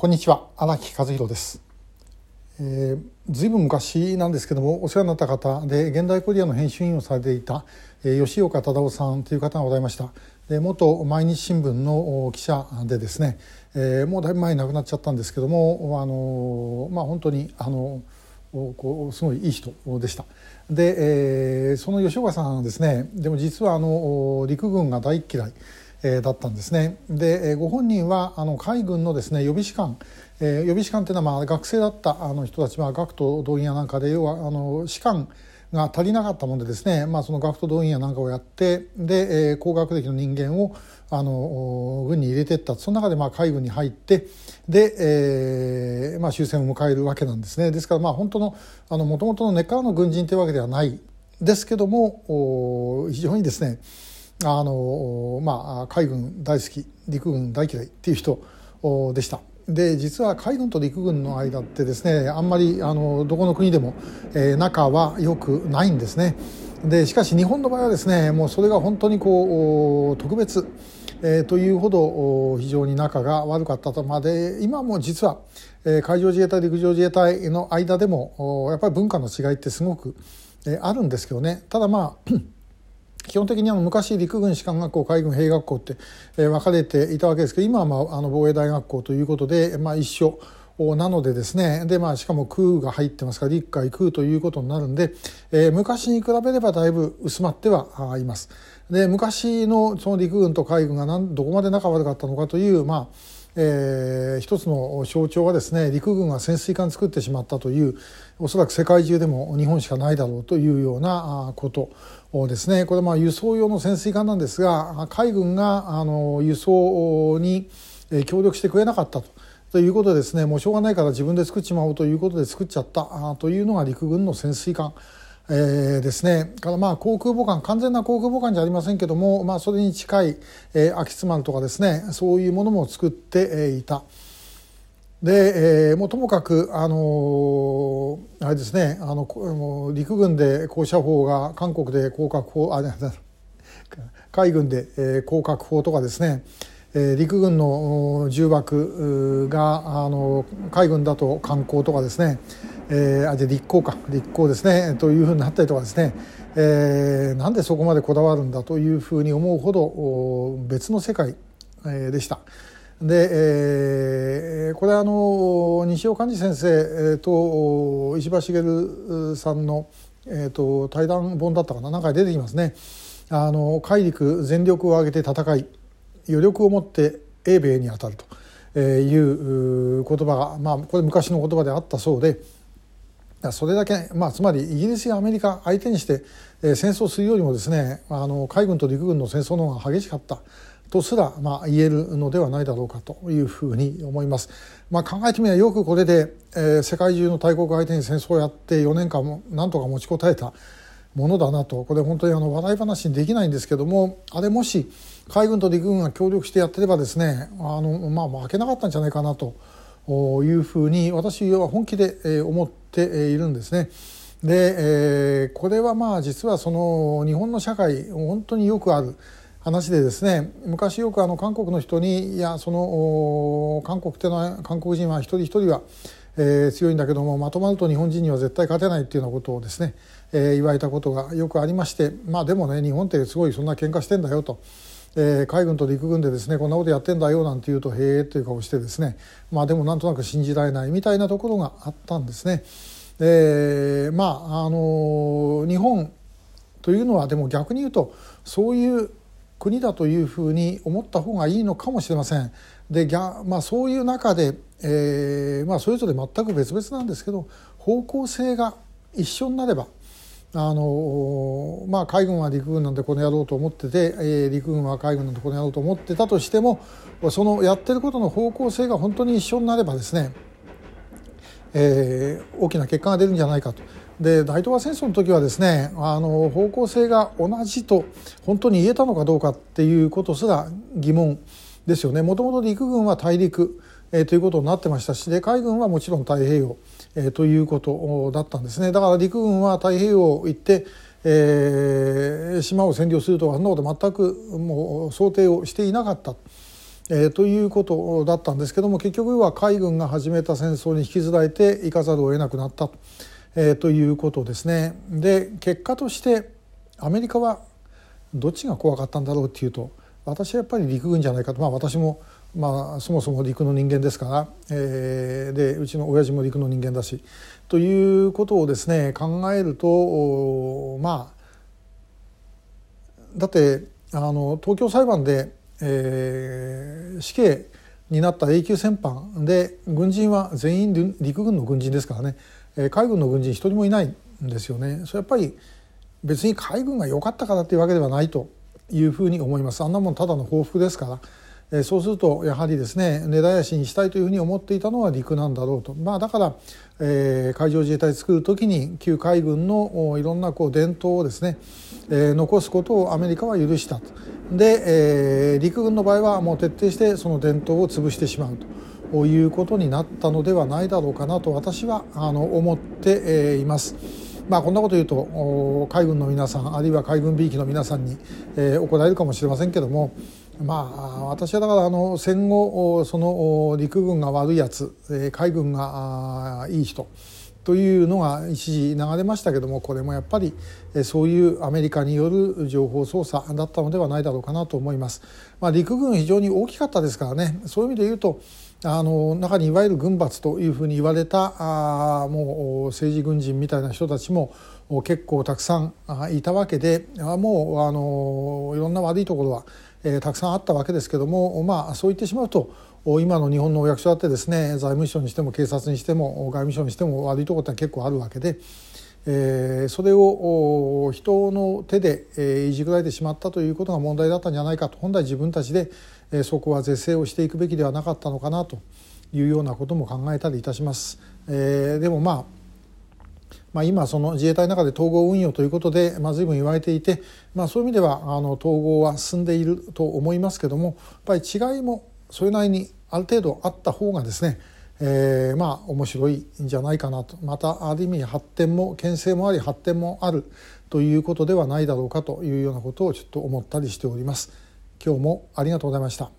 こんにちは荒木和弘です、えー、ずいぶん昔なんですけどもお世話になった方で現代コリアの編集員をされていた、えー、吉岡忠夫さんという方がございました。で元毎日新聞の記者でですね、えー、もうだいぶ前に亡くなっちゃったんですけどもあのまあ本当にあのこうすごいいい人でした。で、えー、その吉岡さんはですねでも実はあの陸軍が大嫌い。えー、だったんですね。で、えー、ご本人はあの海軍のですね予備士官、えー、予備士官というのはまあ学生だったあの人たちは学徒動員やなんかで要はあの士官が足りなかったもんでですね、まあ、その学徒動員やなんかをやってで、えー、高学歴の人間をあの軍に入れていった。その中でまあ海軍に入ってで、えーまあ、終戦を迎えるわけなんですね。ですからまあ本当のもともとの根っからの軍人というわけではない。ですけども非常にですねあのまあ海軍大好き陸軍大嫌いっていう人でした。で実は海軍と陸軍の間ってですねあんまりあのどこの国でも、えー、仲は良くないんですね。でしかし日本の場合はですねもうそれが本当にこう特別、えー、というほど非常に仲が悪かったとまで今も実は、えー、海上自衛隊陸上自衛隊の間でもやっぱり文化の違いってすごく、えー、あるんですけどねただまあ基本的にあの昔陸軍士官学校海軍兵学校って、えー、分かれていたわけですけど今は、まあ、あの防衛大学校ということで、まあ、一緒なのでですねで、まあ、しかも空が入ってますから陸海空ということになるんで、えー、昔に比べればだいぶ薄まってはいます。で昔のその陸軍と海軍がどこまで仲悪かったのかという、まあえー、一つの象徴はですね陸軍が潜水艦作ってしまったというおそらく世界中でも日本しかないだろうというようなことですねこれはまあ輸送用の潜水艦なんですが海軍があの輸送に協力してくれなかったと。ということですねもうしょうがないから自分で作っちまおうということで作っちゃったというのが陸軍の潜水艦、えー、ですねからまあ航空母艦完全な航空母艦じゃありませんけども、まあ、それに近い、えー、秋津丸とかですねそういうものも作っていた。で、えー、もうともかくあのー、あれですねあの陸軍で高射砲が韓国で広角砲あ海軍で、えー、広角砲とかですね、陸軍の重爆があの海軍だと艦砲とかですね、えー、あで立候か立候ですねというふうになったりとかですね、えー、なんでそこまでこだわるんだというふうに思うほど別の世界、でした。で、えー、これあの西尾寛治先生と石破茂さんの、えーと、対談本だったかな何回出てきますね。あの海陸全力を挙げて戦い余力を持って英米に当たるという言葉が、まあ、これ昔の言葉であったそうでそれだけ、まあ、つまりイギリスやアメリカ相手にして戦争するよりもですねあの海軍と陸軍の戦争の方が激しかったとすら、まあ、言えるのではないだろうかというふうに思います。まあ、考えてみればよくこれで、えー、世界中の大国相手に戦争をやって4年間もなんとか持ちこたえたものだなとこれ本当にあの笑い話にできないんですけどもあれもし海軍と陸軍が協力してやってればですねあの、まあ、負けなかったんじゃないかなというふうに私は本気で思っているんですね。で、えー、これはまあ実はその日本の社会本当によくある話でですね昔よくあの韓国の人にいやその韓国ってのは韓国人は一人一人は、えー、強いんだけどもまとまると日本人には絶対勝てないっていうようなことをですね、えー、言われたことがよくありましてまあでもね日本ってすごいそんな喧嘩してんだよと。えー、海軍と陸軍でですねこんなことやってんだよなんて言うとへえという顔してですねまあでもなんとなく信じられないみたいなところがあったんですね。でまああの日本というのはでも逆に言うとそういう国だというふうに思った方がいいのかもしれません。でまあ、そういう中で、えーまあ、それぞれ全く別々なんですけど方向性が一緒になればあの、まあ、海軍は陸軍なんでこのやろうと思ってて、えー、陸軍は海軍なんでこのやろうと思ってたとしてもそのやってることの方向性が本当に一緒になればですね、えー、大きな結果が出るんじゃないかと。で大東亜戦争の時はですねあの方向性が同じと本当に言えたのかどうかっていうことすら疑問ですよね。もともと陸軍は大陸、えー、ということになってましたしで海軍はもちろん太平洋、えー、ということだったんですね。だから陸軍は太平洋行って、えー、島を占領するとかそんなこと全くもう想定をしていなかった。えー、ということだったんですけども結局は海軍が始めた戦争に引きずられていかざるを得なくなった,、えー、ということですね。で結果としてアメリカはどっちが怖かったんだろうっていうと私はやっぱり陸軍じゃないかとまあ私もまあ、そもそも陸の人間ですから、えー、でうちの親父も陸の人間だしということをですね考えるとまあだってあの東京裁判でえー、死刑になった永久戦犯で軍人は全員陸軍の軍人ですからね、えー、海軍の軍人一人もいないんですよね。それやっぱり別に海軍が良かったからっていうわけではないというふうに思います。あんなもんただの報復ですから。え、そうするとやはりですね根絶やしにしたいというふうに思っていたのは陸なんだろうと、まあ、だから、えー、海上自衛隊作る時に旧海軍のいろんなこう伝統をですね、えー、残すことをアメリカは許したと。で、えー、陸軍の場合はもう徹底してその伝統を潰してしまうということになったのではないだろうかなと私はあの思っています。まあ、こんなこと言うと海軍の皆さんあるいは海軍 B 機の皆さんに、えー、怒られるかもしれませんけどもまあ私はだからあの戦後その陸軍が悪いやつ海軍がいい人というのが一時流れましたけどもこれもやっぱりそういうアメリカによる情報操作だったのではないだろうかなと思います。まあ、陸軍非常に大きかったですからねそういう意味で言うとあの中にいわゆる軍閥というふうに言われたあもう政治軍人みたいな人たちも結構たくさんいたわけでもうあのいろんな悪いところは、えー、たくさんあったわけですけどもまあそう言ってしまうと今の日本のお役所だってですね財務省にしても警察にしても外務省にしても悪いところって結構あるわけで、えー、それを人の手で、えー、いじくられてしまったということが問題だったんじゃないかと本来自分たちで、えー、そこは是正をしていくべきではなかったのかなというようなことも考えたりいたします。えー、でもまあまあ、今その自衛隊の中で統合運用ということで、まあ、随分言われていて、まあ、そういう意味ではあの統合は進んでいると思いますけどもやっぱり違いもそれなりにある程度あった方がですね、えー、まあ面白いんじゃないかなとまたある意味発展も牽制もあり発展もあるということではないだろうかというようなことをちょっと思ったりしております。今日もありがとうございました。